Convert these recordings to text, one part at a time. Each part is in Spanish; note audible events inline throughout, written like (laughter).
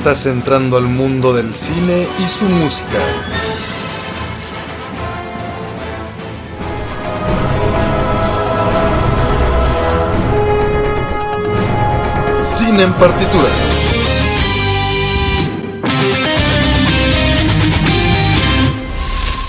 Estás entrando al mundo del cine y su música. Cine en partituras.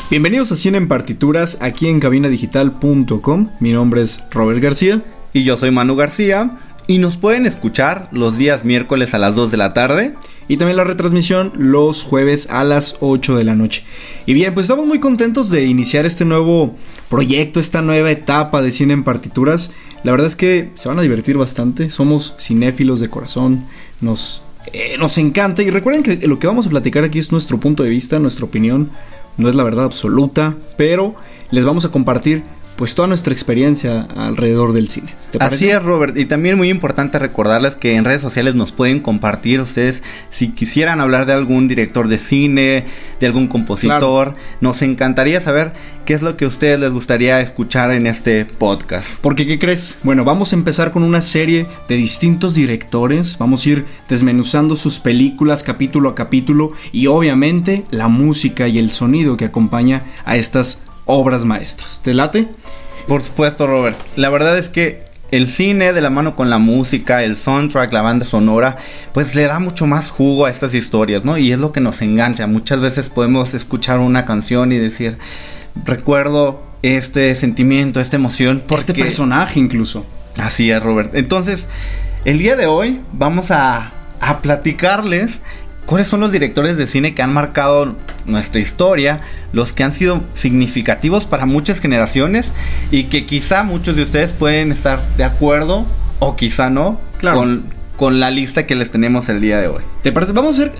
Bienvenidos a Cine en Partituras aquí en cabinadigital.com. Mi nombre es Robert García. Y yo soy Manu García. Y nos pueden escuchar los días miércoles a las 2 de la tarde. Y también la retransmisión los jueves a las 8 de la noche. Y bien, pues estamos muy contentos de iniciar este nuevo proyecto, esta nueva etapa de cine en partituras. La verdad es que se van a divertir bastante. Somos cinéfilos de corazón. Nos, eh, nos encanta. Y recuerden que lo que vamos a platicar aquí es nuestro punto de vista, nuestra opinión. No es la verdad absoluta. Pero les vamos a compartir pues toda nuestra experiencia alrededor del cine. Así es, Robert. Y también muy importante recordarles que en redes sociales nos pueden compartir ustedes si quisieran hablar de algún director de cine, de algún compositor. Claro. Nos encantaría saber qué es lo que a ustedes les gustaría escuchar en este podcast. Porque, ¿qué crees? Bueno, vamos a empezar con una serie de distintos directores. Vamos a ir desmenuzando sus películas capítulo a capítulo y obviamente la música y el sonido que acompaña a estas obras maestras. ¿Te late? Por supuesto, Robert. La verdad es que el cine de la mano con la música, el soundtrack, la banda sonora, pues le da mucho más jugo a estas historias, ¿no? Y es lo que nos engancha. Muchas veces podemos escuchar una canción y decir, recuerdo este sentimiento, esta emoción. Por este personaje incluso. Así es, Robert. Entonces, el día de hoy vamos a, a platicarles ¿Cuáles son los directores de cine que han marcado nuestra historia? Los que han sido significativos para muchas generaciones y que quizá muchos de ustedes pueden estar de acuerdo o quizá no Claro. con, con la lista que les tenemos el día de hoy. ¿Te parece? Vamos a hacer.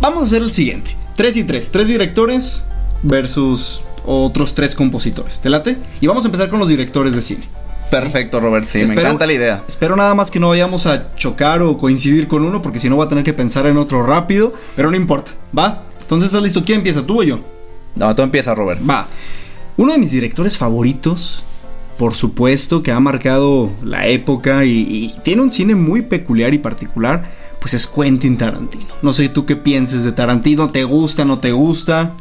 Vamos a hacer el siguiente: 3 y 3. Tres directores versus otros tres compositores. ¿Te late? Y vamos a empezar con los directores de cine. Perfecto, Robert. Sí, me encanta la idea. Espero nada más que no vayamos a chocar o coincidir con uno, porque si no voy a tener que pensar en otro rápido. Pero no importa, ¿va? Entonces, ¿estás listo? ¿Quién empieza? ¿Tú o yo? No, tú empieza, Robert. Va. Uno de mis directores favoritos, por supuesto, que ha marcado la época y, y tiene un cine muy peculiar y particular, pues es Quentin Tarantino. No sé tú qué pienses de Tarantino, ¿te gusta, no te gusta?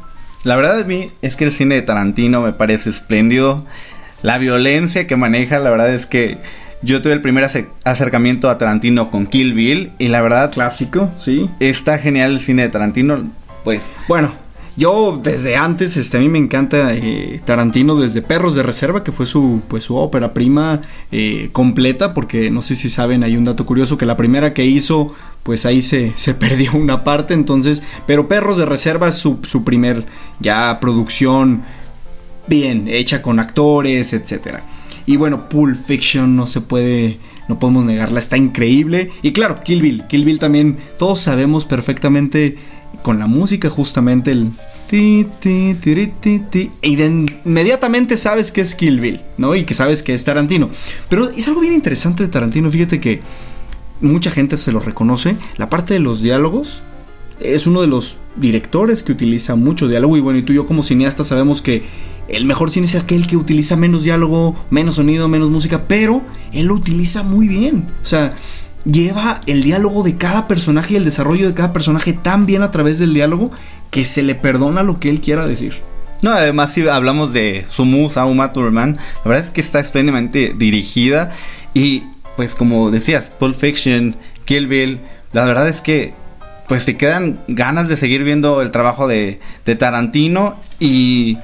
La verdad de mí es que el cine de Tarantino me parece espléndido. La violencia que maneja, la verdad es que yo tuve el primer acercamiento a Tarantino con Kill Bill y la verdad clásico, sí. Está genial el cine de Tarantino, pues. Bueno, yo desde antes, este, a mí me encanta eh, Tarantino desde Perros de Reserva, que fue su, pues, su ópera prima eh, completa, porque no sé si saben, hay un dato curioso que la primera que hizo, pues ahí se, (laughs) se perdió una parte, entonces, pero Perros de Reserva es su, su primer ya producción bien, hecha con actores, etcétera. Y bueno, Pulp Fiction no se puede, no podemos negarla, está increíble. Y claro, Kill Bill, Kill Bill también, todos sabemos perfectamente con la música justamente el ti, ti, ti, de inmediatamente sabes que es Kill Bill, ¿no? Y que sabes que es Tarantino. Pero es algo bien interesante de Tarantino, fíjate que mucha gente se lo reconoce, la parte de los diálogos es uno de los directores que utiliza mucho diálogo y bueno, y tú y yo como cineasta sabemos que el mejor cine es aquel que utiliza menos diálogo, menos sonido, menos música, pero él lo utiliza muy bien. O sea, lleva el diálogo de cada personaje y el desarrollo de cada personaje tan bien a través del diálogo que se le perdona lo que él quiera decir. No, además si hablamos de su musa, Uma Thurman, la verdad es que está espléndidamente dirigida y pues como decías, Pulp Fiction, Kill Bill, la verdad es que pues te quedan ganas de seguir viendo el trabajo de, de Tarantino y,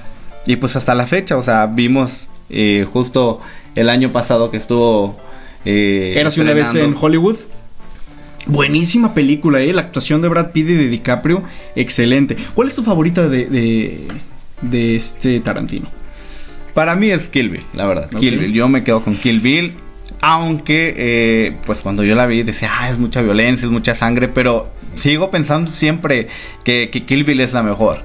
y, pues hasta la fecha, o sea, vimos eh, justo el año pasado que estuvo... Eh, una vez en Hollywood. Buenísima película, ¿eh? La actuación de Brad Pitt y de DiCaprio, excelente. ¿Cuál es tu favorita de, de, de este Tarantino? Para mí es Kill Bill, la verdad. Kill Bill. Yo me quedo con Kill Bill. Aunque, eh, pues cuando yo la vi decía, ah, es mucha violencia, es mucha sangre. Pero sigo pensando siempre que, que Kill Bill es la mejor.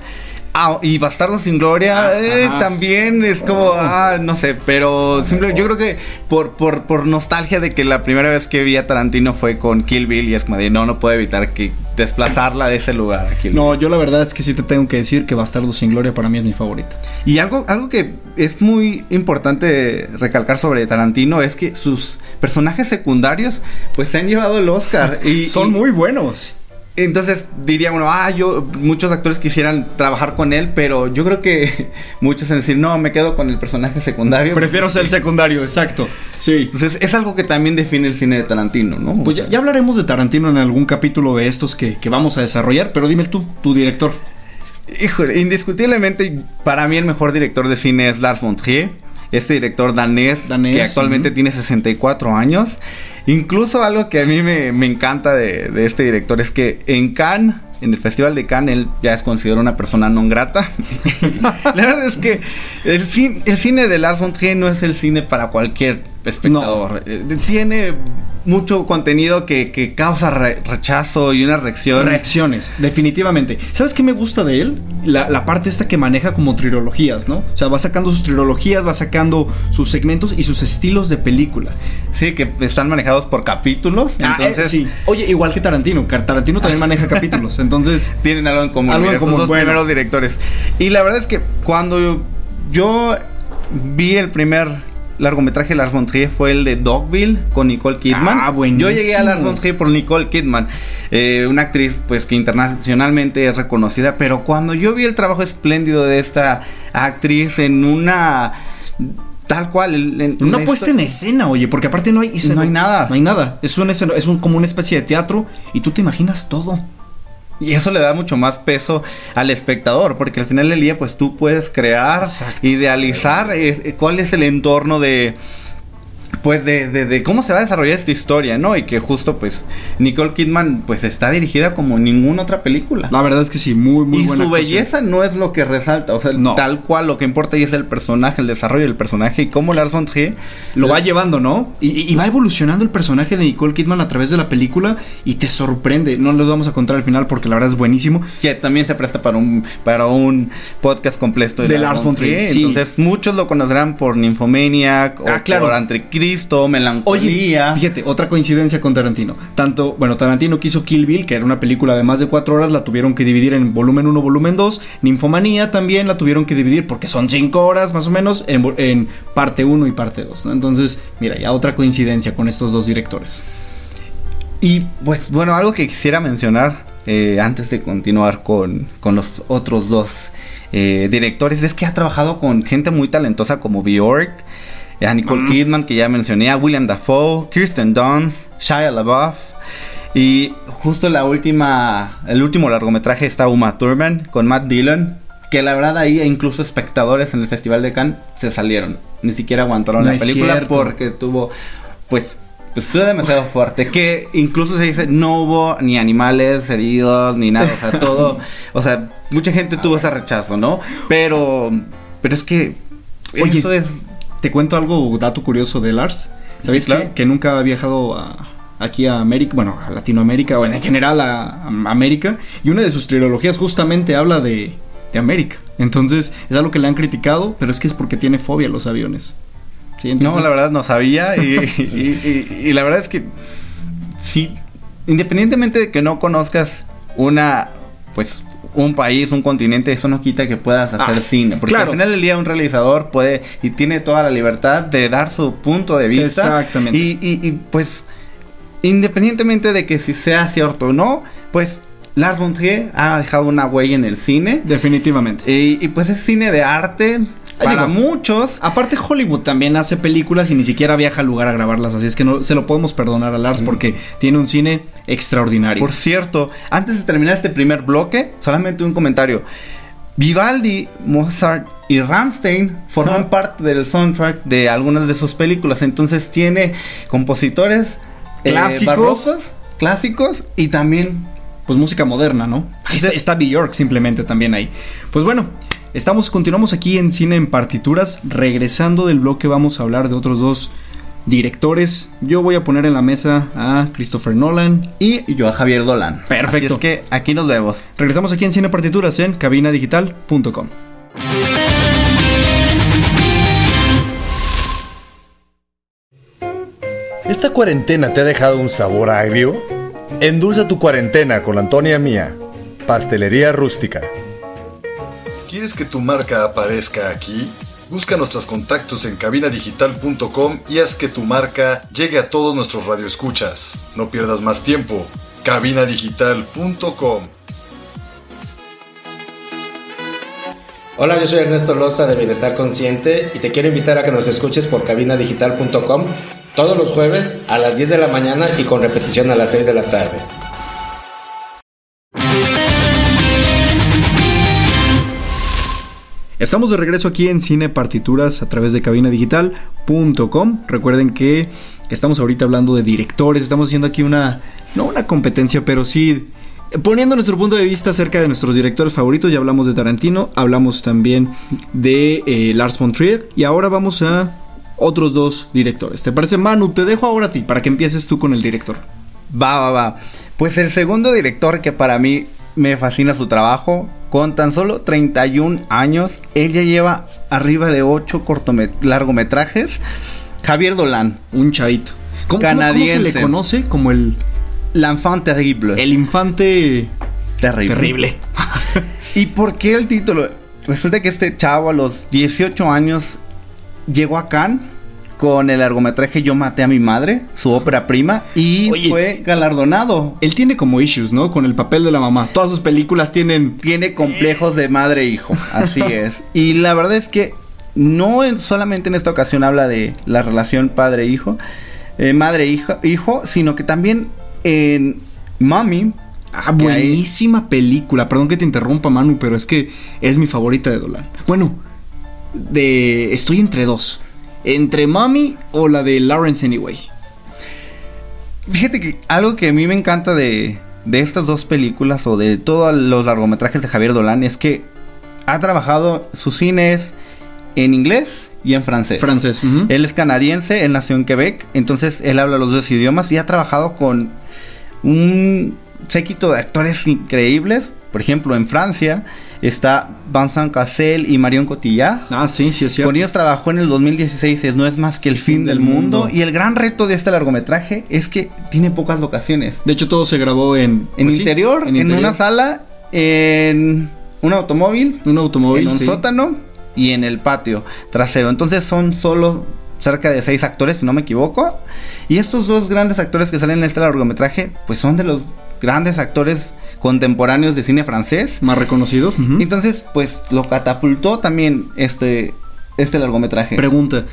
Ah, y Bastardo sin Gloria Ah, eh, también es como, Oh. ah, no sé, pero simple- yo creo que por, por, por nostalgia de que la primera vez que vi a Tarantino fue con Kill Bill y es como de, no, no puedo evitar que desplazarla de ese lugar a Kill Bill. No, yo la verdad es que sí te tengo que decir que Bastardo sin Gloria para mí es mi favorita. Y algo, algo que es muy importante recalcar sobre Tarantino es que sus personajes secundarios pues se han llevado el Oscar. (laughs) Y, Son y- muy buenos. Entonces diría uno, ah, yo, muchos actores quisieran trabajar con él, pero yo creo que (laughs) muchos en decir, no, me quedo con el personaje secundario. Prefiero ser el (laughs) secundario, exacto. Sí. Entonces es algo que también define el cine de Tarantino, ¿no? Pues ya, ya hablaremos de Tarantino en algún capítulo de estos que, que vamos a desarrollar, pero dime tú, tu director. Híjole, indiscutiblemente para mí el mejor director de cine es Lars von Trier, este director danés, Danés, que actualmente ujú. tiene 64 años. Incluso algo que a mí me, me encanta de, de este director es que en Cannes, en el Festival de Cannes, él ya es considerado una persona non grata. (laughs) La verdad es que el cine, el cine de Lars von Trier no es el cine para cualquier espectador. Eh, Tiene mucho contenido que, que causa re- rechazo y una reacción. Reacciones, definitivamente. ¿Sabes qué me gusta de él? La, la parte esta que maneja como trilogías, ¿no? O sea, va sacando sus trilogías, va sacando sus segmentos y sus estilos de película. Sí, que están manejados por capítulos. Ah, eh, Entonces, sí. Oye, igual que Tarantino. Tarantino también maneja capítulos. Entonces, (laughs) tienen algo en común. Algo en común, dos bueno. primeros directores. Y la verdad es que cuando yo, yo vi el primer largometraje de Lars von Trier fue el de Dogville con Nicole Kidman. Ah, buenísimo. Yo llegué a Lars von Trier por Nicole Kidman, eh, una actriz pues que internacionalmente es reconocida, pero cuando yo vi el trabajo espléndido de esta actriz en una tal cual en- en una puesta en escena, oye, porque aparte no hay No hay nada. No hay nada. Es, un, escena- es un, como una especie de teatro y tú te imaginas todo. Y eso le da mucho más peso al espectador, porque al final del día, pues tú puedes crear, Exacto. idealizar eh, cuál es el entorno de. Pues de, de, de cómo se va a desarrollar esta historia, ¿no? Y que justo, pues, Nicole Kidman, pues está dirigida como ninguna otra película. La verdad es que sí, muy, muy y buena su actuación. belleza no es lo que resalta, o sea, No. tal cual lo que importa y es el personaje, el desarrollo del personaje y cómo Lars von Trier Lo va llevando, ¿no? Y, y- y va evolucionando el personaje de Nicole Kidman a través de la película y te sorprende. No les vamos a contar al final porque la verdad es buenísimo. que también se presta para un para un podcast completo de, De Lars von Trier, sí. Entonces muchos lo conocerán por Nymphomaniac o Ah, claro. por Oye, Melancolía. fíjate, otra coincidencia con Tarantino. Tanto, bueno, Tarantino que hizo Kill Bill, que era una película de más de cuatro horas, la tuvieron que dividir en volumen 1, volumen 2. Ninfomanía también la tuvieron que dividir porque son cinco horas más o menos en, parte 1 y parte 2. Entonces, mira, ya otra coincidencia con estos dos directores. Y pues bueno, algo que quisiera mencionar eh, antes de continuar con, con los otros dos eh, directores es que ha trabajado con gente muy talentosa como Bjork, a Nicole Kidman que ya mencioné, a William Dafoe, Kirsten Dunst, Shia LaBeouf. Y justo la última, el último largometraje está Uma Thurman con Matt Dillon, que la verdad ahí incluso espectadores en el Festival de Cannes se salieron, ni siquiera aguantaron No la película cierto. porque tuvo, pues, pues estuvo demasiado fuerte, que incluso se dice no hubo ni animales heridos ni nada, o sea, todo, (laughs) o sea, mucha gente tuvo ese rechazo, ¿no? Pero, pero es que Oye, eso es Te cuento algo, dato curioso de Lars. ¿Sabéis Sí, claro. que, que nunca ha viajado a- aquí a América, bueno, a Latinoamérica, o en general a, a América? Y una de sus trilogías justamente habla de, de América. Entonces, es algo que le han criticado, pero es que es porque tiene fobia a los aviones. Sí, No, la verdad no sabía y, (laughs) y- y- y la verdad es que sí, independientemente de que no conozcas una, pues, un país, un continente, eso no quita que puedas hacer Ah, cine. Porque claro. al final del día un realizador puede y tiene toda la libertad de dar su punto de vista. Exactamente. Y, y- y, pues, independientemente de que si sea cierto o no, pues Lars von Trier ha dejado una huella en el cine. Definitivamente. Y, y, pues es cine de arte para digo, muchos. Aparte Hollywood también hace películas y ni siquiera viaja al lugar a grabarlas, así es que no se lo podemos perdonar a Lars porque tiene un cine extraordinario. Por cierto, antes de terminar este primer bloque, solamente un comentario. Vivaldi, Mozart y Rammstein forman Ajá. parte del soundtrack de algunas de sus películas. Entonces tiene compositores eh, Clásicos. barrocos, clásicos y también pues música moderna, ¿no? Ahí está, está Bjork simplemente también ahí. Pues bueno, Estamos, continuamos aquí en Cine en Partituras. Regresando del bloque, vamos a hablar de otros dos directores. Yo voy a poner en la mesa a Christopher Nolan. Y yo a Javier Dolan. Perfecto. Así es que aquí nos vemos. Regresamos aquí en Cine Partituras en cabinadigital.com. ¿Esta cuarentena te ha dejado un sabor agrio? Endulza tu cuarentena con la Antonia Mía, Pastelería Rústica. ¿Quieres que tu marca aparezca aquí? Busca nuestros contactos en cabinadigital.com y haz que tu marca llegue a todos nuestros radioescuchas. No pierdas más tiempo. cabinadigital.com Hola, yo soy Ernesto Loza de Bienestar Consciente y te quiero invitar a que nos escuches por cabinadigital.com todos los jueves a las 10 de la mañana y con repetición a las 6 de la tarde. Estamos de regreso aquí en Cine Partituras a través de cabinadigital.com. Recuerden que estamos ahorita hablando de directores, estamos haciendo aquí una, no una competencia, pero sí poniendo nuestro punto de vista acerca de nuestros directores favoritos. Ya hablamos de Tarantino, hablamos también de eh, Lars von Trier y ahora vamos a otros dos directores. ¿Te parece, Manu? Te dejo ahora a ti para que empieces tú con el director. Va, va, va. Pues el segundo director que para mí me fascina su trabajo, con tan solo 31 años, él ya lleva arriba de 8 largometrajes. Javier Dolan, un chavito. ¿Cómo, canadiense. ¿cómo, se le conoce? Como el... L'enfant terrible. El infante... Terrible. Terrible. (laughs) ¿Y por qué el título? Resulta que este chavo a los 18 años llegó a Cannes con el largometraje Yo maté a mi madre, su ópera prima, y Oye, fue galardonado. Él tiene como issues, ¿no? Con el papel de la mamá. Todas sus películas tienen... Tiene complejos de madre e hijo, así (laughs) es. Y la verdad es que no en- solamente en esta ocasión habla de la relación padre-hijo, eh, madre-hijo, hijo, sino que también en Mommy, Ah, buenísima película. Perdón que te interrumpa, Manu, pero es que es mi favorita de Dolan. Bueno, de estoy entre dos. Entre Mommy o la de Lawrence Anyway. Fíjate que algo que a mí me encanta de, de estas dos películas o de todos los largometrajes de Javier Dolan es que ha trabajado sus cines en inglés y en francés. Francés. Él es canadiense, él nació en Quebec, entonces él habla los dos idiomas y ha trabajado con un séquito de actores increíbles. Por ejemplo, en Francia está Vincent Cassel y Marion Cotillard. Ah, sí, sí es cierto. Con ellos trabajó en el 2016, es No es más que el fin del mundo. Y el gran reto de este largometraje es que tiene pocas locaciones. De hecho, todo se grabó en... En pues sí, interior, en, una sala, en un automóvil, Un automóvil, en un sí. sótano y en el patio trasero. Entonces son solo cerca de seis actores, si no me equivoco. Y estos dos grandes actores que salen en este largometraje, pues son de los grandes actores contemporáneos de cine francés. Más reconocidos. Entonces, pues lo catapultó también este, este largometraje. Pregunta.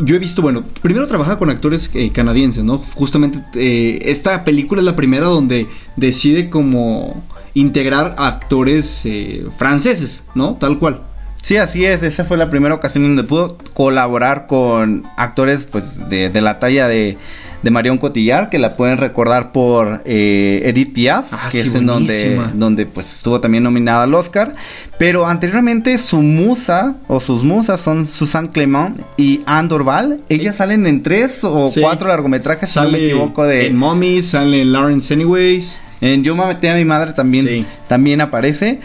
Yo he visto, bueno, primero trabajaba con actores eh, canadienses, ¿no? Justamente eh, esta película es la primera donde decide como integrar a actores eh, franceses, ¿no? Tal cual. Sí, así es. Esa fue la primera ocasión donde pudo colaborar con actores pues de, de la talla de, de Marion Cotillard, que la pueden recordar por eh, Edith Piaf, Ah, que sí, es en donde, donde pues estuvo también nominada al Oscar. Pero anteriormente su musa o sus musas son Susan Clement y Anne Dorval. Ellas salen en tres o Sí. cuatro largometrajes, si no me equivoco, de... en Mommy, sale en Lawrence Anyways. En Yo me metí a mi madre también, Sí. también aparece.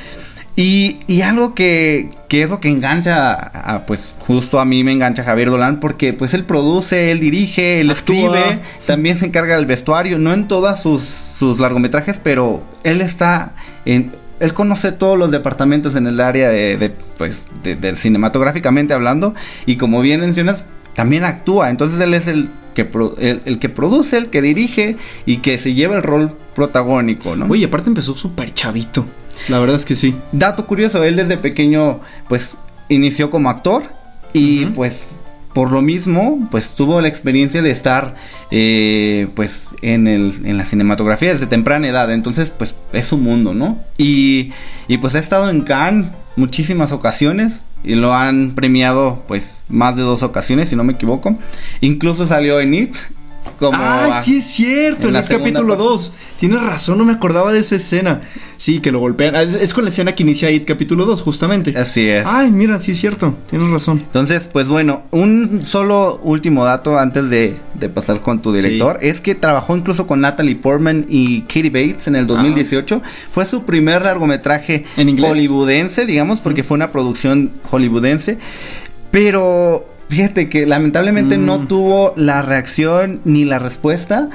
Y, y algo que, que es lo que engancha, a- a, pues justo a mí me engancha Javier Dolan, porque pues él produce, él dirige, él Actúa. escribe, también se encarga del vestuario, no en todas sus, sus largometrajes, pero él está en... Él conoce todos los departamentos en el área de, de, pues, de, de cinematográficamente hablando, y como bien mencionas, también actúa, entonces él es el que, pro- el, el que produce, el que dirige y que se lleva el rol protagónico, ¿no? Oye, aparte empezó súper chavito. La verdad es que sí. Dato curioso, él desde pequeño pues inició como actor y pues por lo mismo pues tuvo la experiencia de estar eh, pues en, el, en la cinematografía desde temprana edad, entonces pues es su mundo, ¿no? Y, y pues ha estado en Cannes muchísimas ocasiones y lo han premiado pues más de dos ocasiones si no me equivoco, incluso salió en It como Ah, a- sí es cierto, en el capítulo parte. 2. Tienes razón, no me acordaba de esa escena. Sí, que lo golpean. Ah, Es, es con la escena que inicia It capítulo 2, justamente. Así es. Ay, mira, sí es cierto, tienes razón. Entonces, pues bueno, un solo último dato antes de, de pasar con tu director es que trabajó incluso con Natalie Portman y Katie Bates en el 2018. Fue su primer largometraje ¿En hollywoodense, digamos, porque fue una producción hollywoodense. Pero fíjate que lamentablemente Mm. no tuvo la reacción ni la respuesta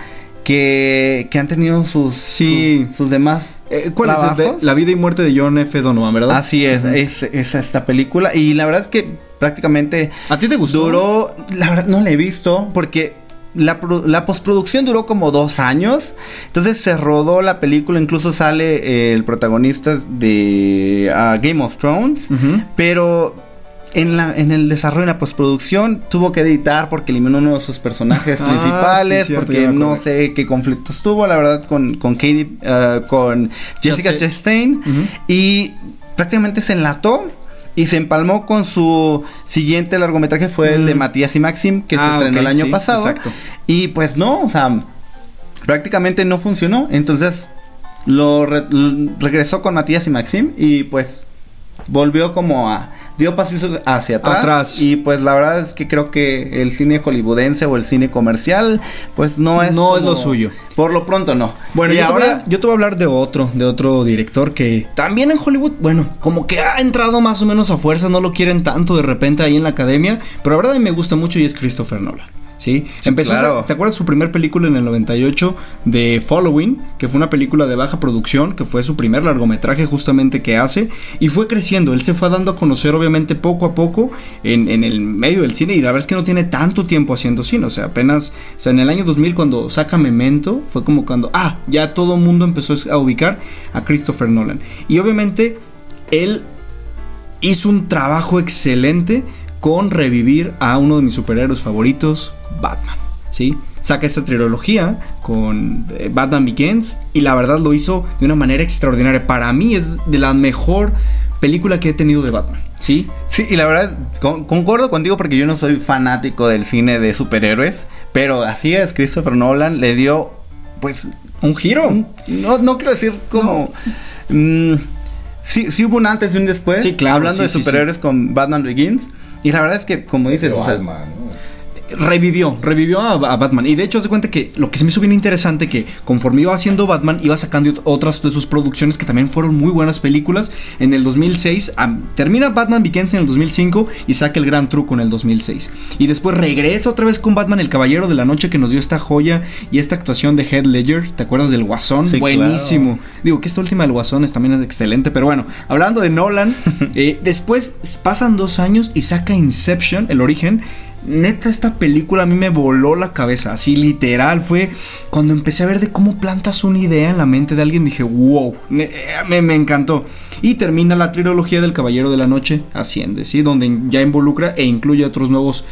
que, que han tenido sus, Sí. sus, sus demás. Eh, ¿Cuál es? El de la vida y muerte de John F. Donovan, ¿verdad? Así es, es, es esta película. Y la verdad es que prácticamente ¿A ti te gustó? duró. La verdad no la he visto porque la, la postproducción duró como dos años. Entonces se rodó la película. Incluso sale eh, el protagonista de Game of Thrones. Pero en, la, en el desarrollo, en la postproducción, tuvo que editar porque eliminó uno de sus personajes (laughs) Ah, principales. sí, cierto, porque no sé qué conflictos tuvo, la verdad, con, con Katie, ah, con Jessica. Chastain. Y prácticamente se enlató. Y se empalmó con su siguiente largometraje, fue el de Mm. Matías y Maxim, que se Ah, estrenó ok, el año sí, pasado. exacto. Y pues no, o sea, prácticamente no funcionó. Entonces lo re- regresó con Matías y Maxim y pues volvió como a dio pasitos hacia atrás, Atrás. y pues la verdad es que creo que el cine hollywoodense o el cine comercial pues no es No es lo suyo. por lo pronto no Bueno, y yo, te voy ahora a, yo te voy a hablar de otro, de otro director que también en Hollywood, bueno, como que ha entrado más o menos a fuerza, no lo quieren tanto de repente ahí en la academia, pero la verdad me gusta mucho y es Christopher Nolan. ¿Sí? Sí, Empezó, claro. ¿te acuerdas su primer película en el 98 de Following? Que fue una película de baja producción, que fue su primer largometraje justamente que hace, y fue creciendo, él se fue dando a conocer obviamente poco a poco en, en el medio del cine, y la verdad es que no tiene tanto tiempo haciendo cine, o sea, apenas, o sea, en el año 2000 cuando saca Memento, fue como cuando, ah, ya todo el mundo empezó a ubicar a Christopher Nolan. Y obviamente él hizo un trabajo excelente con revivir a uno de mis superhéroes favoritos, Batman. ¿Sí? Saca esta trilogía con eh, Batman Begins y la verdad lo hizo de una manera extraordinaria. Para mí es de la mejor película que he tenido de Batman. ¿Sí? Sí, y la verdad, con- concuerdo contigo porque yo no soy fanático del cine de superhéroes, pero así es, Christopher Nolan le dio, pues, Un giro. un- no, no quiero decir como... mm, sí, sí hubo un antes y un después, Sí, claro, hablando sí, de sí, superhéroes con Batman Begins, y la verdad es que, como dices, o sea, alma, ¿no? Revivió, revivió a, a Batman. Y de hecho, se cuenta que lo que se me hizo bien interesante que conforme iba haciendo Batman, iba sacando ot- otras de sus producciones que también fueron muy buenas películas. En el 2006, am- termina Batman Begins en el 2005 y saca el gran truco en el 2006. Y después regresa otra vez con Batman, el Caballero de la Noche, que nos dio esta joya y esta actuación de Heath Ledger. ¿Te acuerdas del Guasón? Sí, Buenísimo. Digo que esta última del Guasón es, también es excelente, pero bueno, hablando de Nolan, (laughs) eh, después pasan dos años y saca Inception, el origen. Neta, esta película a mí me voló la cabeza, así literal. Fue cuando empecé a ver de cómo plantas una idea en la mente de alguien, dije, wow, me, encantó. Y termina la trilogía del Caballero de la Noche, Asciende, ¿sí? Donde ya involucra e incluye a otros nuevos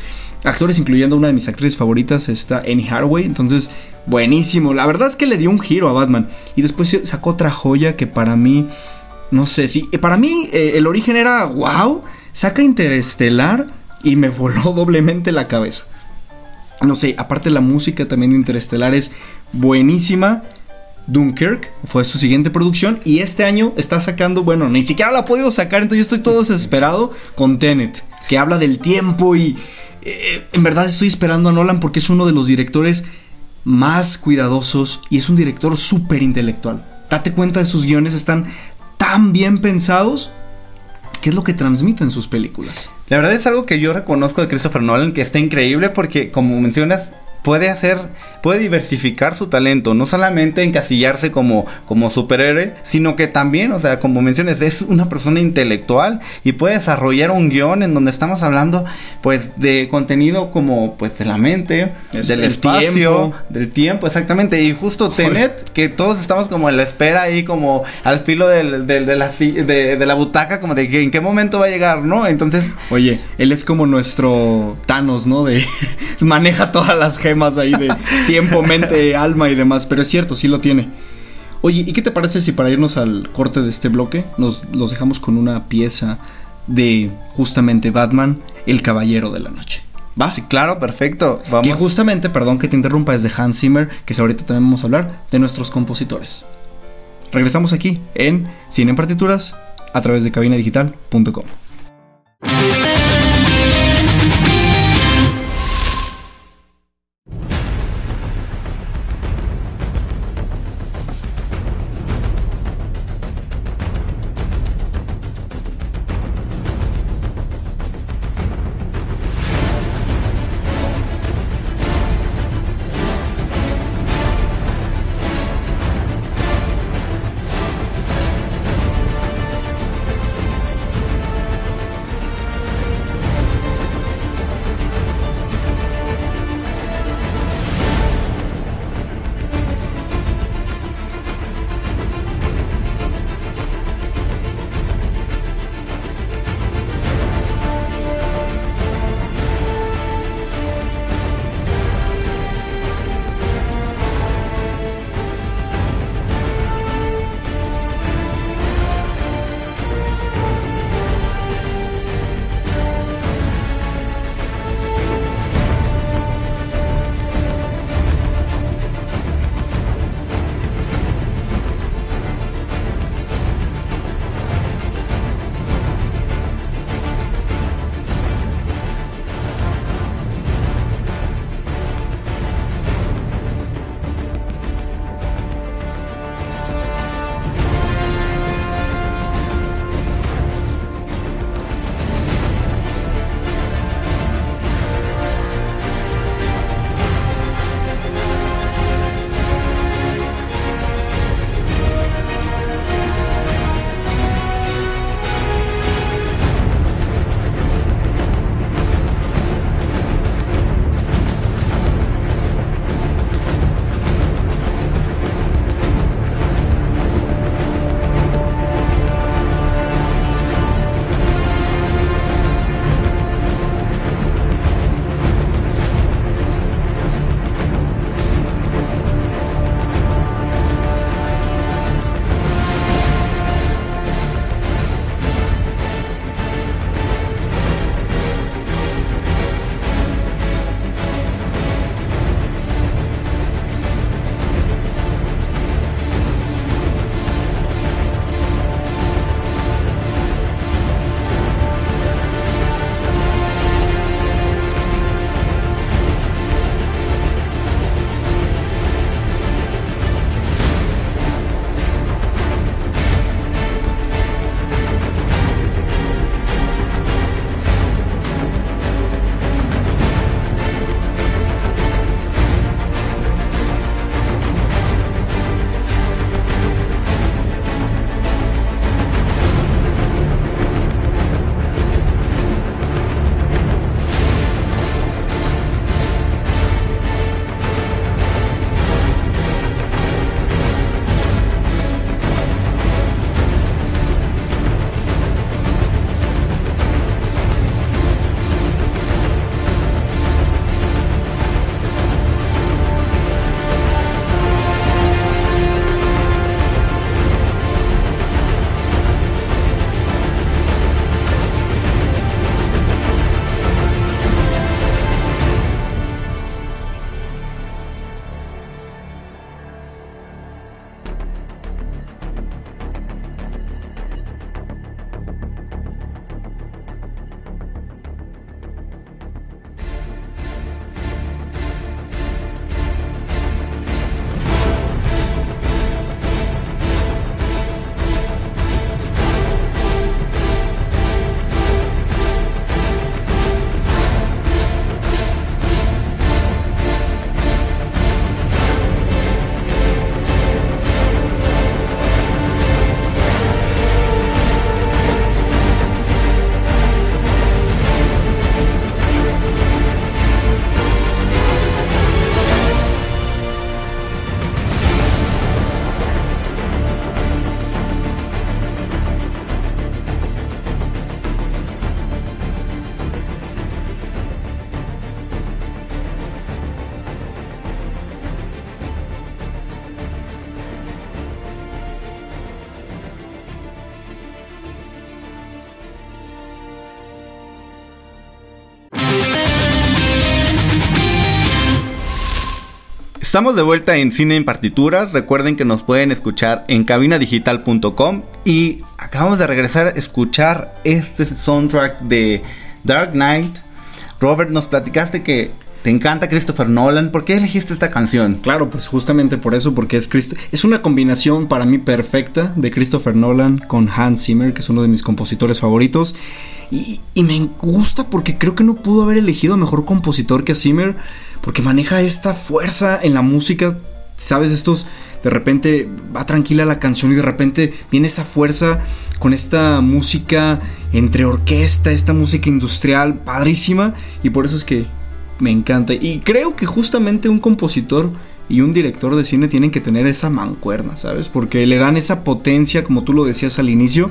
actores, incluyendo una de mis actrices favoritas, está Annie Hathaway. Entonces, buenísimo. La verdad es que le dio un giro a Batman. Y después sacó otra joya que para mí, no sé si. Para mí, eh, el origen era wow. Saca Interestelar y me voló (laughs) doblemente la cabeza. No sé, aparte la música también de Interestelar es buenísima. Dunkirk fue su siguiente producción y este año está sacando, bueno, ni siquiera la ha podido sacar, entonces yo estoy todo desesperado con Tenet, que habla del tiempo y eh, en verdad estoy esperando a Nolan porque es uno de los directores más cuidadosos y es un director súper intelectual. Date cuenta de sus guiones, están tan bien pensados. ¿Qué es lo que transmiten sus películas? La verdad es algo que yo reconozco de Christopher Nolan que está increíble porque como mencionas puede hacer, puede diversificar su talento, no solamente encasillarse como, como superhéroe, sino que también, o sea, como mencionas, es una persona intelectual y puede desarrollar un guion en donde estamos hablando, pues, de contenido como, pues, de la mente, Es del el espacio, tiempo. del tiempo, exactamente, y justo Tenet, que todos estamos como en la espera ahí, como al filo del- del- de, la, de, de la butaca, como de que en qué momento va a llegar, ¿no? Entonces, Oye, él es como nuestro Thanos, ¿no? De (laughs) maneja todas las gemas ahí de tiempo, (laughs) mente, alma y demás, pero es cierto, sí lo tiene. Oye, ¿y qué te parece si para irnos al corte de este bloque nos los dejamos con una pieza de justamente Batman, El Caballero de la Noche? ¿Va? Sí, claro, perfecto. Vamos. Que justamente, perdón que te interrumpa, es de Hans Zimmer, que ahorita también vamos a hablar de nuestros compositores. Regresamos aquí en Cine en Partituras a través de cabinadigital.com. Estamos de vuelta en Cine en Partituras. Recuerden que nos pueden escuchar en cabinadigital.com. Y acabamos de regresar a escuchar este soundtrack de Dark Knight. Robert, nos platicaste que te encanta Christopher Nolan. ¿Por qué elegiste esta canción? Claro, pues justamente por eso, porque es es una combinación para mí perfecta de Christopher Nolan con Hans Zimmer, que es uno de mis compositores favoritos. Y, me gusta porque creo que no pudo haber elegido mejor compositor que Zimmer porque maneja esta fuerza en la música, ¿sabes? Estos, de repente va tranquila la canción y de repente viene esa fuerza con esta música entre orquesta, esta música industrial, padrísima, y por eso es que me encanta. Y creo que justamente un compositor y un director de cine tienen que tener esa mancuerna, ¿sabes? Porque le dan esa potencia, como tú lo decías al inicio,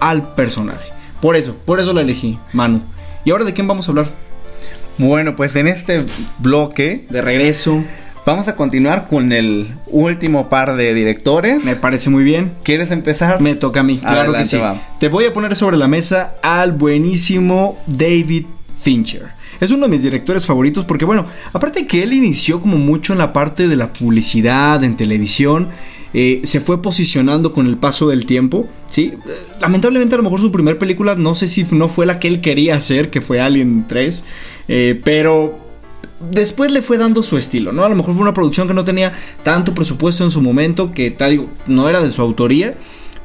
al personaje. Por eso, por eso la elegí, Manu. ¿Y ahora de quién vamos a hablar? Bueno, pues en este bloque de regreso vamos a continuar con el último par de directores. Me parece muy bien. ¿Quieres empezar? Me toca a mí, claro que sí. Te voy a poner sobre la mesa al buenísimo David Fincher. Es uno de mis directores favoritos porque, bueno, aparte que él inició como mucho en la parte de la publicidad, en televisión, eh, se fue posicionando con el paso del tiempo, ¿sí? Lamentablemente a lo mejor su primera película no sé si no fue la que él quería hacer, que fue Alien 3, eh, pero después le fue dando su estilo, ¿no? A lo mejor fue una producción que no tenía tanto presupuesto en su momento, que tal, no era de su autoría.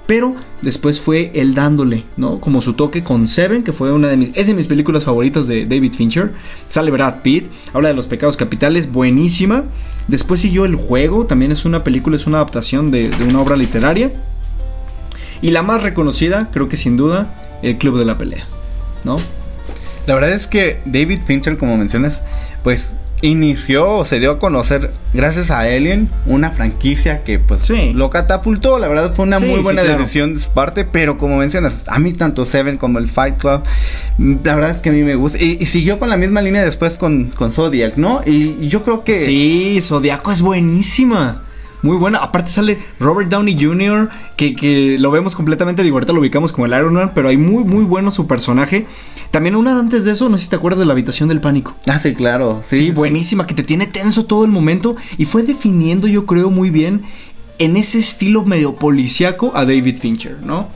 Pero después fue él dándole, ¿no? Como su toque con Seven, que fue una de mis, es de mis películas favoritas de David Fincher. Sale Brad Pitt, habla de los pecados capitales, buenísima. Después siguió El Juego, también es una película, es una adaptación de, de una obra literaria. Y la más reconocida, creo que sin duda, El Club de la Pelea, ¿no? La verdad es que David Fincher, como mencionas, pues inició o se dio a conocer gracias a Alien, una franquicia que pues lo catapultó. La verdad fue una muy buena decisión de su parte, pero como mencionas, a mí tanto Seven como el Fight Club, la verdad es que a mí me gusta. Y, siguió con la misma línea después con, con Zodiac, ¿no? Y, yo creo que... Sí, Zodiaco es buenísima. Muy buena. Aparte sale Robert Downey Jr., que, que lo vemos completamente, digo, ahorita lo ubicamos como el Iron Man, pero hay muy, muy bueno su personaje. También una antes de eso, no sé si te acuerdas de la habitación del pánico. Ah, sí, claro. Sí, buenísima, que te tiene tenso todo el momento y fue definiendo, yo creo, muy bien en ese estilo medio policiaco a David Fincher, ¿no?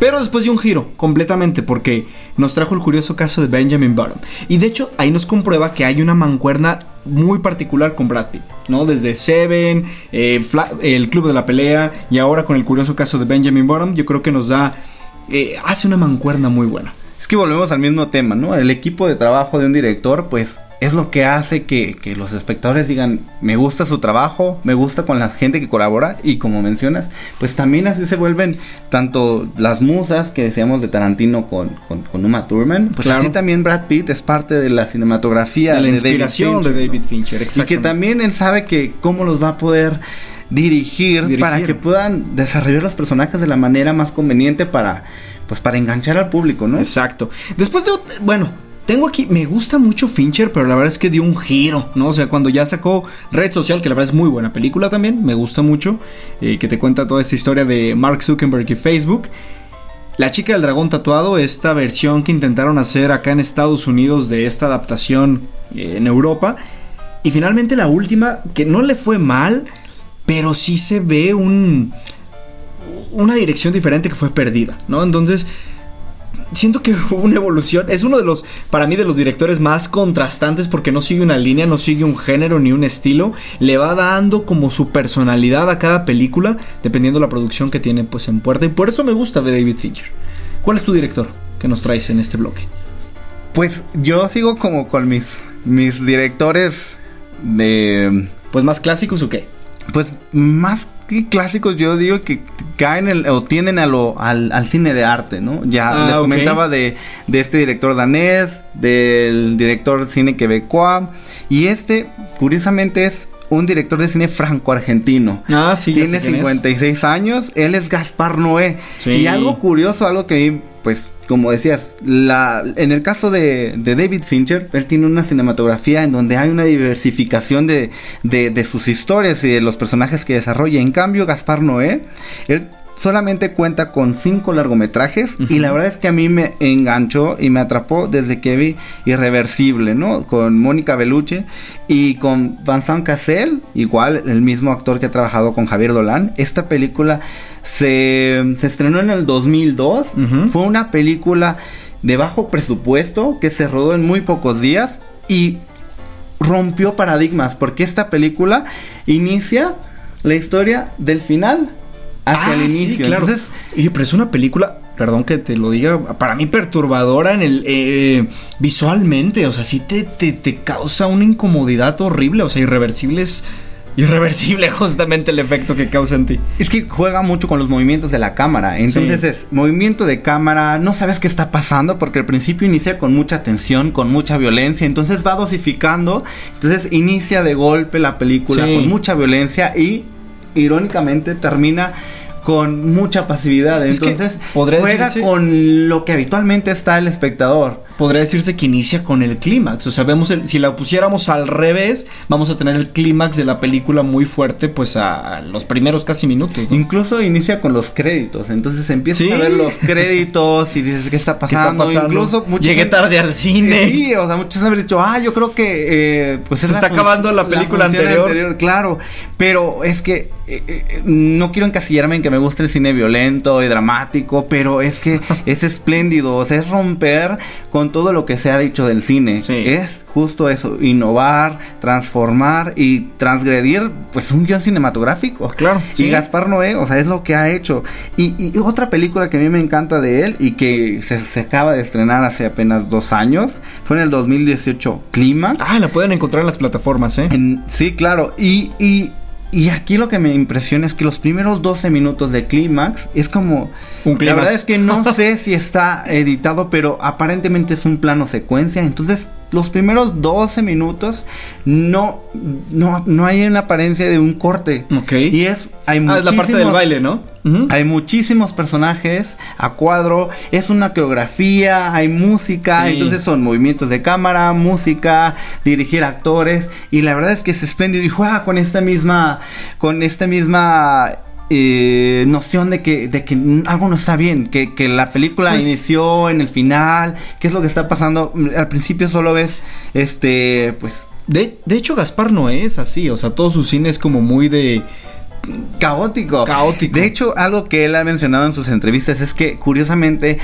Pero después dio un giro, completamente, porque nos trajo el curioso caso de Benjamin Button. Y de hecho, ahí nos comprueba que hay una mancuerna muy particular con Brad Pitt, ¿no? Desde Seven, eh, el Club de la Pelea y ahora con el curioso caso de Benjamin Button, yo creo que nos da, eh, hace una mancuerna muy buena. Es que volvemos al mismo tema, ¿no? El equipo de trabajo de un director, pues es lo que hace que, los espectadores digan, me gusta su trabajo, me gusta con la gente que colabora y como mencionas, pues también así se vuelven tanto las musas que decíamos de Tarantino con, con, Uma Thurman, pues así también Brad Pitt es parte de la cinematografía de la inspiración de David Fincher, y que también él sabe que cómo los va a poder dirigir, dirigir. para que puedan desarrollar los personajes de la manera más conveniente para pues para enganchar al público, ¿no? Exacto. Después de, bueno, tengo aquí, me gusta mucho Fincher, pero la verdad es que dio un giro, ¿no? O sea, cuando ya sacó Red Social, que la verdad es muy buena película también, me gusta mucho, eh, que te cuenta toda esta historia de Mark Zuckerberg y Facebook. La chica del dragón tatuado, esta versión que intentaron hacer acá en Estados Unidos de esta adaptación eh, en Europa. Y finalmente la última, que no le fue mal, pero sí se ve un una dirección diferente que fue perdida, ¿no? Entonces, siento que (laughs) hubo una evolución. Es uno de los, para mí, de los directores más contrastantes porque no sigue una línea, no sigue un género ni un estilo. Le va dando como su personalidad a cada película, dependiendo de la producción que tiene pues en puerta. Y por eso me gusta de David Fincher. ¿Cuál es tu director que nos traes en este bloque? Pues yo sigo como con mis, mis directores de... Pues más clásicos o qué? Pues más clásicos yo digo que caen o tienden a lo, al, cine de arte, ¿no? Ya ah, les comentaba de, de, este director danés, del director de cine quebecois, y este, curiosamente, es un director de cine franco-argentino. Ah, sí. Tiene 56 años, él es Gaspar Noé. Y algo curioso, algo que pues como decías, la, en el caso de, David Fincher, él tiene una cinematografía en donde hay una diversificación de, de, sus historias y de los personajes que desarrolla. En cambio, Gaspar Noé, él solamente cuenta con cinco largometrajes y la verdad es que a mí me enganchó y me atrapó desde que vi Irreversible, ¿no? Con Mónica Bellucci y con Vincent Cassel, igual el mismo actor que ha trabajado con Javier Dolan. Esta película se, se estrenó en el 2002, fue una película de bajo presupuesto que se rodó en muy pocos días y rompió paradigmas porque esta película inicia la historia del final hacia el Ah, sí, inicio. claro. Entonces, Oye, pero es una película, perdón que te lo diga, para mí perturbadora en el eh, visualmente, o sea, sí te, te, te causa una incomodidad horrible, o sea, irreversible es irreversible (laughs) justamente el efecto que causa en ti. es que juega mucho con los movimientos de la cámara. Entonces Sí. es movimiento de cámara, no sabes qué está pasando porque al principio inicia con mucha tensión, con mucha violencia, entonces va dosificando, entonces inicia de golpe la película Sí. con mucha violencia y irónicamente termina con mucha pasividad. Es que Entonces juega con lo que habitualmente está el espectador. Podría decirse que inicia con el clímax, o sea, vemos el- si la pusiéramos al revés, vamos a tener el clímax de la película muy fuerte, pues a, a los primeros casi minutos. ¿no? Incluso inicia con los créditos, entonces empiezas Sí. a ver los créditos y dices qué está (laughs) ¿Qué está pasando. pasando? Incluso mucha Llegué gente- tarde al cine. Sí, o sea, muchos han dicho, ah, yo creo que eh, pues Se es está acabando la película anterior. Claro, pero es que eh, eh, no quiero encasillarme en que me guste el cine violento y dramático, pero es que (laughs) es espléndido, o sea, es romper con todo lo que se ha dicho del cine. Sí. Es justo eso, innovar, transformar y transgredir pues un guion cinematográfico. Claro, Y sí. Gaspar Noé, o sea, es lo que ha hecho. Y, y otra película que a mí me encanta de él y que se, se acaba de estrenar hace apenas dos años, fue en el 2018, Clima. Ah, la pueden encontrar en las plataformas, ¿eh? En- sí, claro. Y, y, y aquí lo que me impresiona es que los primeros 12 minutos de Clímax es como... Un La verdad es que no (laughs) sé si está editado, pero aparentemente es un plano secuencia. Entonces, los primeros 12 minutos no, no, no hay una apariencia de un corte. Ok. Y es... Hay Ah, es la parte del baile, ¿no? Hay muchísimos personajes a cuadro, es una coreografía, hay música, Sí. entonces son movimientos de cámara, música, dirigir actores y la verdad es que es espléndido y juega con esta misma, con esta misma eh, noción de que, de que algo no está bien, que, que la película Pues- inició en el final, qué es lo que está pasando, al principio solo ves este, pues De, de hecho, Gaspar no es así, o sea, todo su cine es como muy de... caótico. Caótico. De hecho, algo que él ha mencionado en sus entrevistas es que, curiosamente,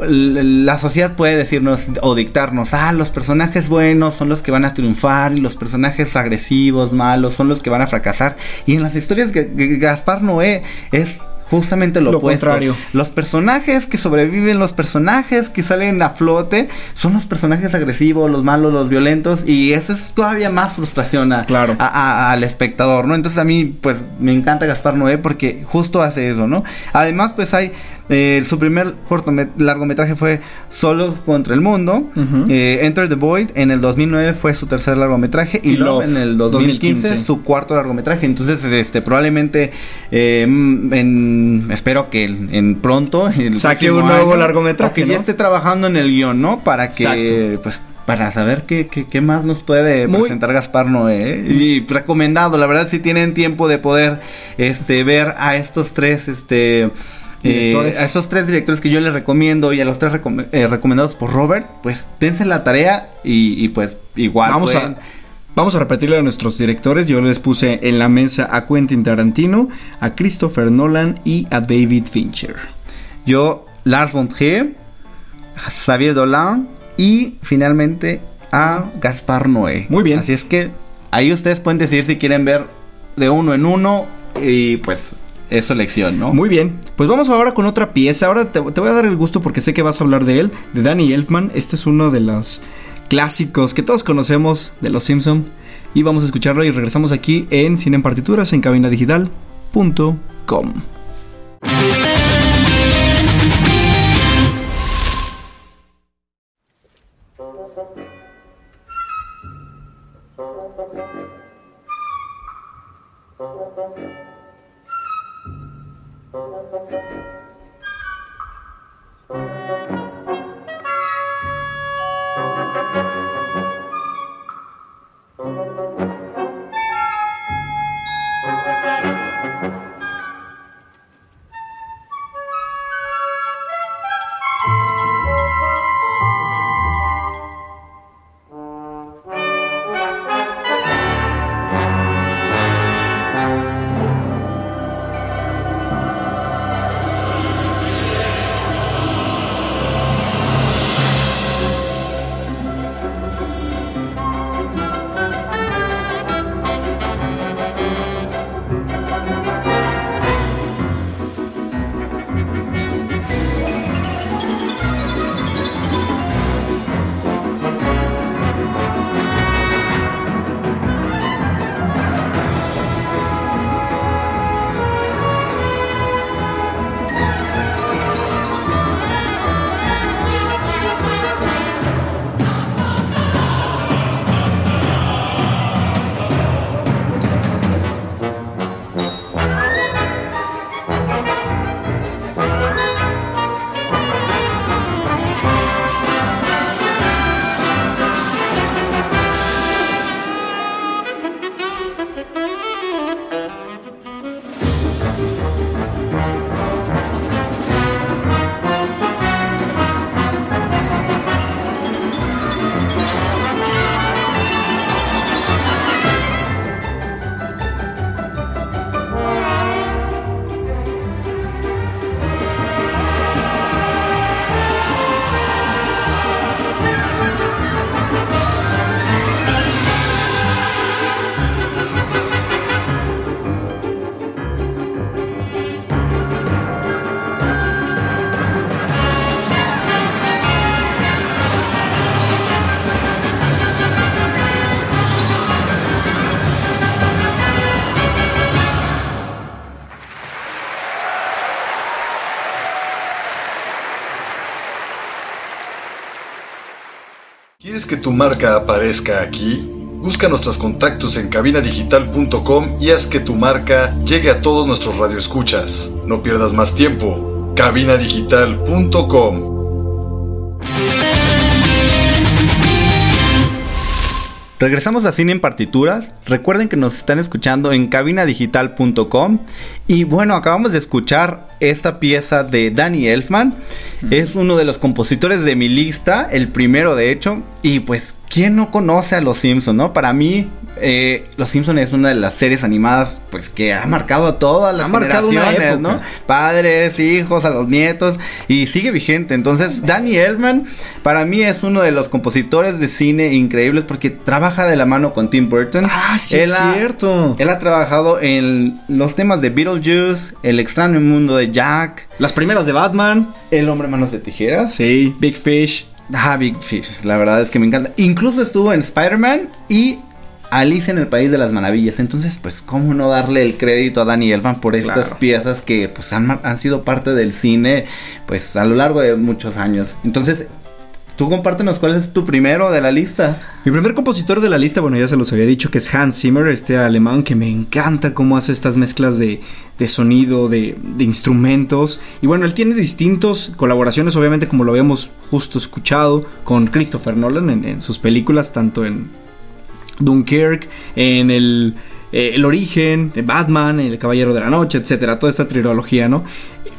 la sociedad puede decirnos o dictarnos, ah, los personajes buenos son los que van a triunfar y los personajes agresivos, malos, son los que van a fracasar. Y en las historias de Gaspar Noé es justamente lo, Lo opuesto. contrario. Los personajes que sobreviven, los personajes que salen a flote, son los personajes agresivos, los malos, los violentos, y eso es todavía más frustración a- Claro. a- a- al espectador, ¿no? Entonces a mí, pues, me encanta Gaspar Noé porque justo hace eso, ¿no? Además, pues hay, eh, su primer cortomet- largometraje fue Solos contra el Mundo, eh, Enter the Void, en el 2009 fue su tercer largometraje, y, Y Love Love, en el 2015, 2015. su cuarto largometraje, entonces, este, probablemente, eh, mm, en, espero que en, en pronto, el Saque un nuevo largometraje, o que ¿no? ya esté trabajando en el guion, ¿no? Para que, Exacto. pues, para saber qué, qué, qué más nos puede Muy- presentar Gaspar Noé. Y recomendado, la verdad, si tienen tiempo de poder este ver a estos tres, este. Eh, a estos tres directores que yo les recomiendo y a los tres recom- eh, recomendados por Robert, pues dense la tarea y, y, pues igual Vamos pueden- a, vamos a repetirle a nuestros directores. Yo les puse en la mesa a Quentin Tarantino, a Christopher Nolan y a David Fincher. Yo, Lars von Trier, Xavier Dolan y finalmente a Gaspar Noé. Muy bien. Así es que ahí ustedes pueden decidir si quieren ver de uno en uno y pues es su elección, ¿no? Muy bien, pues vamos ahora con otra pieza. Ahora te, voy a dar el gusto porque sé que vas a hablar de él, de Danny Elfman. Este es uno de los clásicos que todos conocemos de Los Simpson y vamos a escucharlo y regresamos aquí en Cine en Partituras en cabinadigital.com. Marca aparezca aquí? Busca nuestros contactos en cabinadigital.com y haz que tu marca llegue a todos nuestros radioescuchas. No pierdas más tiempo. cabinadigital.com Regresamos a Cine en Partituras. Recuerden que nos están escuchando en cabinadigital.com. Y bueno, acabamos de escuchar esta pieza de Danny Elfman. Es uno de los compositores de mi lista, el primero de hecho. Y pues, ¿quién no conoce a Los Simpsons, no? Para mí, eh, Los Simpsons es una de las series animadas, pues que ha marcado a todas las Ha generaciones. ¿no? Padres, hijos, a los nietos y sigue vigente. Entonces, Danny Elfman para mí es uno de los compositores de cine increíbles porque trabaja de la mano con Tim Burton. Ah, sí, Él es ha- cierto. Él ha trabajado en los temas de Beetlejuice, El extraño mundo de Jack, Las primeras de Batman. El hombre manos de tijeras. Sí, Big Fish. Ah, Big Fish, la verdad es que me encanta. Incluso estuvo en Spider-Man y Alice en el País de las Maravillas. Entonces, pues, ¿cómo no darle el crédito a Danny Elfman por estas Claro. piezas que, pues, han, han sido parte del cine, pues, a lo largo de muchos años? Entonces, tú compártenos cuál es tu primero de la lista. Mi primer compositor de la lista, bueno, ya se los había dicho, que es Hans Zimmer, este alemán que me encanta cómo hace estas mezclas de, de sonido, de, de instrumentos. Y bueno, él tiene distintas colaboraciones, obviamente, como lo habíamos justo escuchado, con Christopher Nolan en, sus películas, tanto en Dunkirk, en el, eh, el origen, de Batman, El Caballero de la Noche, etcétera, toda esta trilogía, ¿no?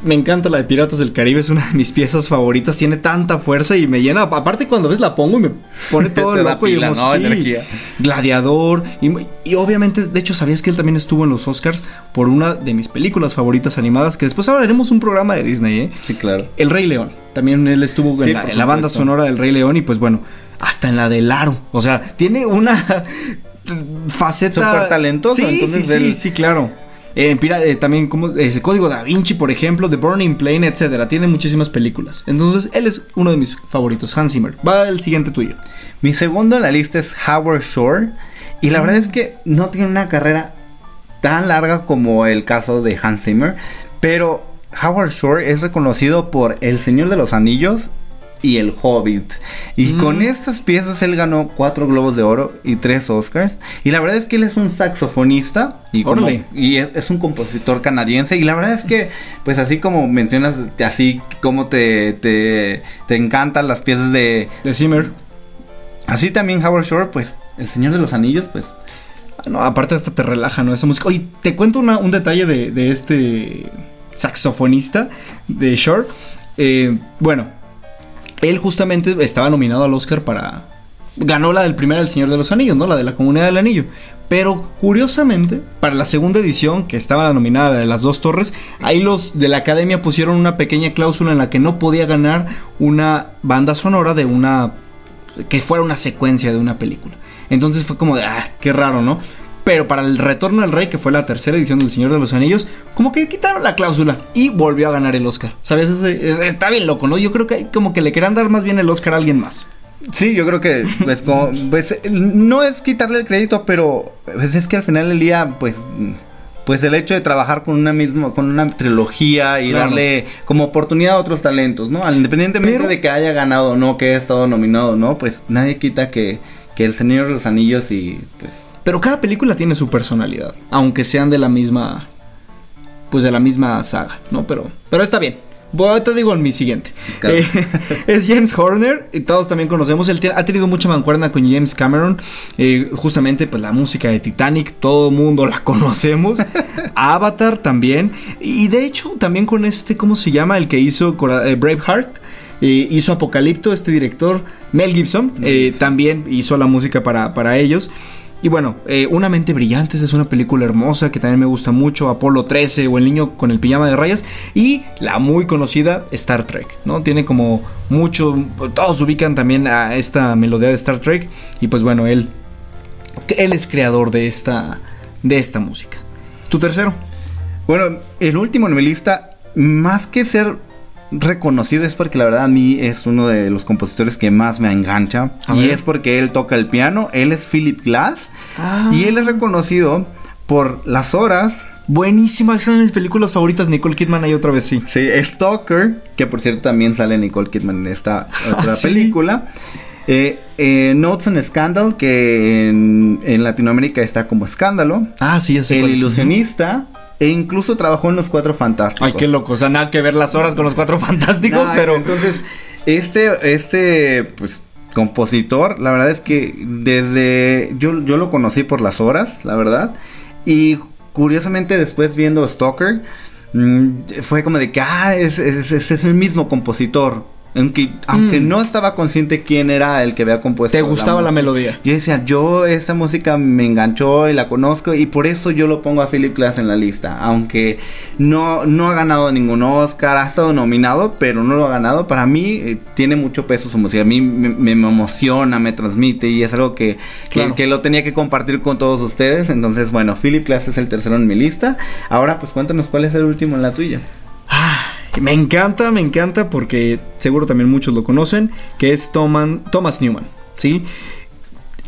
Me encanta la de Piratas del Caribe, es una de mis piezas favoritas, tiene tanta fuerza y me llena, aparte cuando ves la pongo y me pone (laughs) todo loco y pila. Sí. Energía. Gladiador, y, y obviamente, de hecho, ¿sabías que él también estuvo en los Oscars por una de mis películas favoritas animadas? Que después hablaremos un programa de Disney, ¿eh? Sí, claro. El Rey León. También él estuvo Sí, en, la, por en la banda sonora del Rey León y pues bueno, hasta en la del Aro. O sea, tiene una (laughs) faceta... Súper talentoso, Sí, entonces, sí, sí, él- sí, claro. Eh, pira- eh, también como eh, Código Da Vinci, por ejemplo, The Burning Plane, etcétera. Tiene muchísimas películas. Entonces, él es uno de mis favoritos, Hans Zimmer. Va el siguiente tuyo. Mi segundo en la lista es Howard Shore. Y la verdad es que no tiene una carrera tan larga como el caso de Hans Zimmer. Pero Howard Shore es reconocido por El Señor de los Anillos y El Hobbit. Y con estas piezas él ganó cuatro Globos de Oro y tres Oscars. Y la verdad es que él es un saxofonista y, como- y es, es un compositor canadiense. Y la verdad es que, pues así como mencionas, así como te, te, te encantan las piezas de, De Zimmer. Así también Howard Shore, pues, El Señor de los Anillos, pues. Ah, No, aparte hasta te relaja, ¿no? Esa música. Oye, te cuento una- un detalle de, de este saxofonista de Shore. Eh, bueno, él justamente estaba nominado al Oscar para... Ganó la del primer El Señor de los Anillos, ¿no? La de la Comunidad del Anillo. Pero curiosamente, para la segunda edición, que estaba la nominada de las dos torres, ahí los de la academia pusieron una pequeña cláusula en la que no podía ganar una banda sonora de una que fuera una secuencia de una película. Entonces fue como de, ah, qué raro, ¿no? Pero para el Retorno del Rey, que fue la tercera edición del Señor de los Anillos, como que quitaron la cláusula y volvió a ganar el Oscar. ¿Sabes? Está bien loco, ¿no? Yo creo que como que le querían dar más bien el Oscar a alguien más. Sí, yo creo que, pues, como- pues, no es quitarle el crédito, pero pues, es que al final del día, pues, pues el hecho de trabajar con una misma, con una trilogía y Claro. darle como oportunidad a otros talentos, ¿no? Independientemente Pero- de que haya ganado o no, que haya estado nominado no, pues nadie quita que, que El Señor de los Anillos y, pues, Pero cada película tiene su personalidad, aunque sean de la misma, pues de la misma saga, ¿no? Pero, pero está bien. Bueno, te digo en mi siguiente. Claro. Eh, (laughs) es James Horner, y todos también conocemos. Él ha tenido mucha mancuerna con James Cameron. Eh, justamente, pues la música de Titanic, todo mundo la (laughs) conocemos. Avatar también. Y de hecho, también con este, ¿cómo se llama? El que hizo eh, Braveheart. Eh, hizo Apocalipto, este director, Mel Gibson, eh, también hizo la música para, para ellos. Y bueno, eh, Una mente brillante es una película hermosa que también me gusta mucho, Apolo 13 o El niño con el pijama de rayas y la muy conocida Star Trek, ¿no? Tiene como mucho, todos ubican también a esta melodía de Star Trek y pues bueno, él, él es creador de esta, de esta música. ¿Tu tercero? Bueno, el último en mi lista, más que ser reconocido, es porque la verdad a mí es uno de los compositores que más me engancha. A y ver. es porque él toca el piano, él es Philip Glass. Ah. Y él es reconocido por las horas. Buenísima, es una de mis películas favoritas, Nicole Kidman ahí otra vez, sí. Sí, Stalker, que por cierto también sale Nicole Kidman en esta (laughs) otra ¿Ah, sí? película. Eh, eh, Notes and Scandal, que en, en Latinoamérica está como escándalo. Ah, sí, ya sé El es. E incluso trabajó en Los Cuatro Fantásticos. Ay, qué loco. O sea, nada que ver las horas con los cuatro fantásticos, pero. Entonces, este, este, pues, compositor, la verdad es que desde. Yo, yo lo conocí por las horas, la verdad. Y curiosamente, después viendo Stalker, mm, fue como de que, ah, es, es, es- es el mismo compositor. Aunque, aunque Mm. no estaba consciente quién era el que había compuesto. Te gustaba la melodía. Yo decía, yo esa música me enganchó y la conozco y por eso yo lo pongo a Philip Glass en la lista. Aunque no, no ha ganado ningún Oscar, ha estado nominado, pero no lo ha ganado. Para mí eh, tiene mucho peso su música. A mí me, me- me emociona, me transmite y es algo que, que- Claro. que lo tenía que compartir con todos ustedes. Entonces, bueno, Philip Glass es el tercero en mi lista. Ahora, pues cuéntanos cuál es el último en la tuya. Me encanta, me encanta porque seguro también muchos lo conocen, que es Thomas Newman, ¿sí?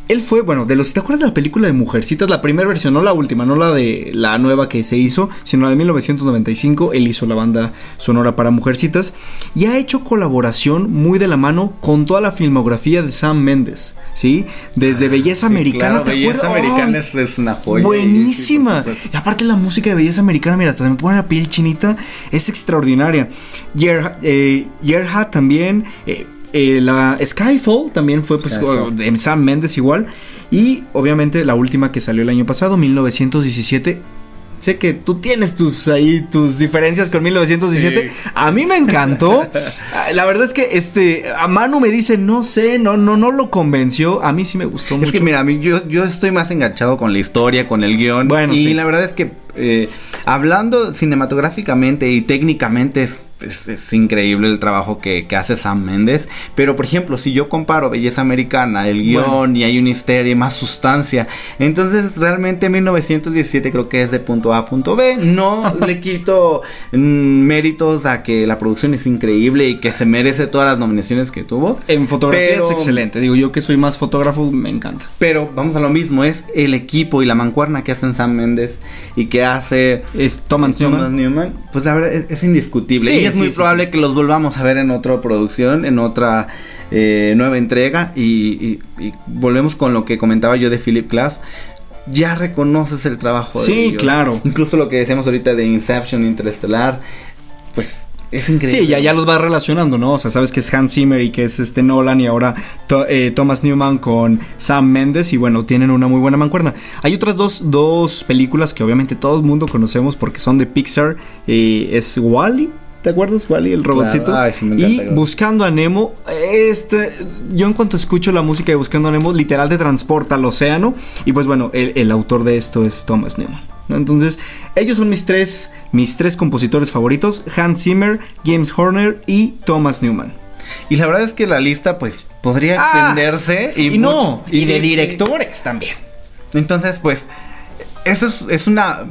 Él fue, bueno, de los... ¿Te acuerdas de la película de Mujercitas? La primera versión, no la última, no la de la nueva que se hizo, sino la de 1995. Él hizo la banda sonora para Mujercitas y ha hecho colaboración muy de la mano con toda la filmografía de Sam Mendes, ¿sí? Desde Belleza Ah, Sí, Americana, claro, ¿te Belleza acuerdas? Americana Ay, es, una joya. Buenísima. Sí, y aparte la música de belleza americana, mira, hasta me pone la piel chinita. Es extraordinaria. Gerha- eh, Gerhard también. eh, eh, la Skyfall también fue pues Skyfall. de Sam Mendes igual. Y obviamente la última que salió el año pasado, 1917. Sé que tú tienes tus ahí tus diferencias con 1917. Sí. A mí me encantó. (laughs) La verdad es que este a Manu me dice, "No sé, no no no lo convenció." A mí sí me gustó mucho. Es que mira, a mí yo, yo estoy más enganchado con la historia, con el guion. Bueno, y sí. la verdad es que eh, hablando cinematográficamente y técnicamente es, es- es increíble el trabajo que, que hace Sam Mendes. Pero por ejemplo, si yo comparo Belleza Americana, el guion Bueno. y hay una histeria y más sustancia. Entonces realmente 1917 creo que es de punto A a punto B. No (laughs) le quito mm, méritos a que la producción es increíble y que se merece todas las nominaciones que tuvo. En fotografía Pero- es excelente. Digo, yo que soy más fotógrafo, me encanta. Pero vamos a lo mismo, es el equipo y la mancuerna que hacen Sam Méndez y que hace Es Thomas Newman. Newman, pues la verdad es, es indiscutible. Sí, y es sí, muy sí, probable que los volvamos a ver en otra producción, en otra eh, nueva entrega. Y, y- y volvemos con lo que comentaba yo de Philip Glass. Ya reconoces el trabajo de Sí, ellos. claro. Incluso lo que decíamos ahorita de Inception Interestelar, pues es increíble. Sí, ya, ya los va relacionando, ¿no? O sea, sabes que es Hans Zimmer y que es este Nolan y ahora To- eh, Thomas Newman con Sam Mendes y bueno, tienen una muy buena mancuerna. Hay otras dos, dos películas que obviamente todo el mundo conocemos porque son de Pixar. eh, es Wally. ¿Te acuerdas, Wally, el robotcito? Ay, sí, me encanta, y claro. Buscando a Nemo, este, yo en cuanto escucho la música de Buscando a Nemo, literal te transporta al océano. Y pues bueno, el, el autor de esto es Thomas Newman. ¿No? Entonces, ellos son mis tres, mis tres compositores favoritos: Hans Zimmer, James Horner y Thomas Newman. Y la verdad es que la lista, pues, podría Ah, extenderse. Y, no, mucho- y de directores también. Entonces, pues, eso es, es una,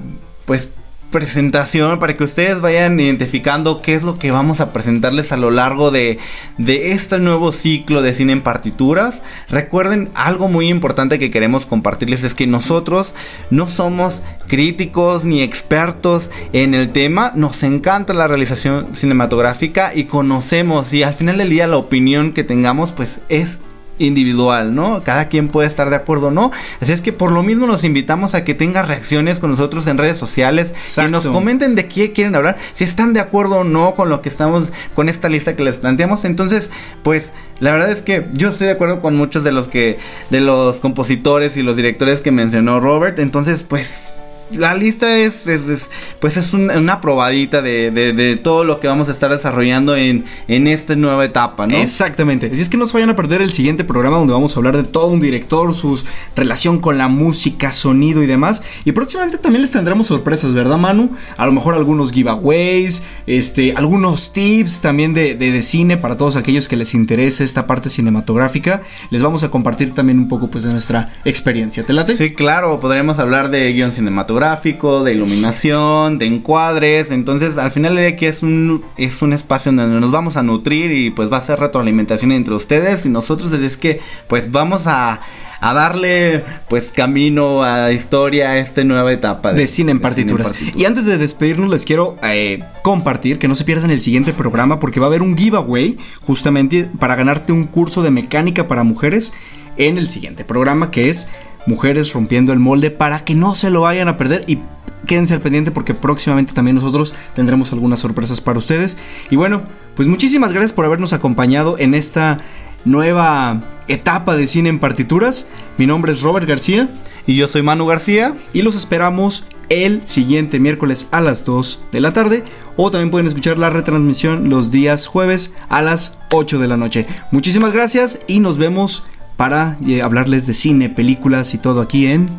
pues, presentación para que ustedes vayan identificando qué es lo que vamos a presentarles a lo largo de, de este nuevo ciclo de cine en partituras. Recuerden, algo muy importante que queremos compartirles es que nosotros no somos críticos ni expertos en el tema. Nos encanta la realización cinematográfica y conocemos y al final del día la opinión que tengamos pues es individual, ¿no? Cada quien puede estar de acuerdo o no. Así es que por lo mismo los invitamos a que tengan reacciones con nosotros en redes sociales. Exacto. Que nos comenten de qué quieren hablar. Si están de acuerdo o no con lo que estamos, con esta lista que les planteamos. Entonces, pues, la verdad es que yo estoy de acuerdo con muchos de los que, de los compositores y los directores que mencionó Robert. Entonces, pues, la lista es, es- es, pues es un- una probadita de, de- de todo lo que vamos a estar desarrollando en, en esta nueva etapa, ¿no? Exactamente. Así es que no se vayan a perder el siguiente programa donde vamos a hablar de todo un director, su relación con la música, sonido y demás. Y próximamente también les tendremos sorpresas, ¿verdad, Manu? A lo mejor algunos giveaways, este, algunos tips también de, de- de cine para todos aquellos que les interese esta parte cinematográfica. Les vamos a compartir también un poco pues de nuestra experiencia. ¿Te late? Sí, claro, podríamos hablar de guion cinematográfico, de iluminación, de encuadres. Entonces, al final de aquí es un, es un espacio donde nos vamos a nutrir y pues va a ser retroalimentación entre ustedes y nosotros. Es que, pues vamos a, a darle pues camino a historia a esta nueva etapa de, cine, en partituras. Y antes de despedirnos les quiero eh, compartir que no se pierdan el siguiente programa porque va a haber un giveaway justamente para ganarte un curso de mecánica para mujeres en el siguiente programa que es Mujeres rompiendo el molde para que no se lo vayan a perder y quédense al pendiente porque próximamente también nosotros tendremos algunas sorpresas para ustedes. Y bueno, pues muchísimas gracias por habernos acompañado en esta nueva etapa de cine en partituras. Mi nombre es Robert García. Y yo soy Manu García. Y los esperamos el siguiente miércoles a las 2 de la tarde. O también pueden escuchar la retransmisión los días jueves a las 8 de la noche. Muchísimas gracias y nos vemos para eh, hablarles de cine, películas y todo aquí en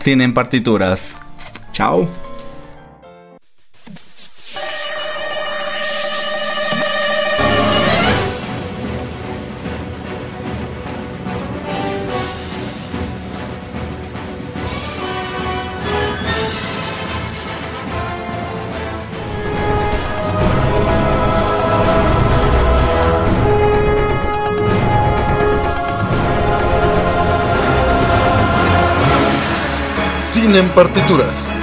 Cine en partituras. Chao. Partituras.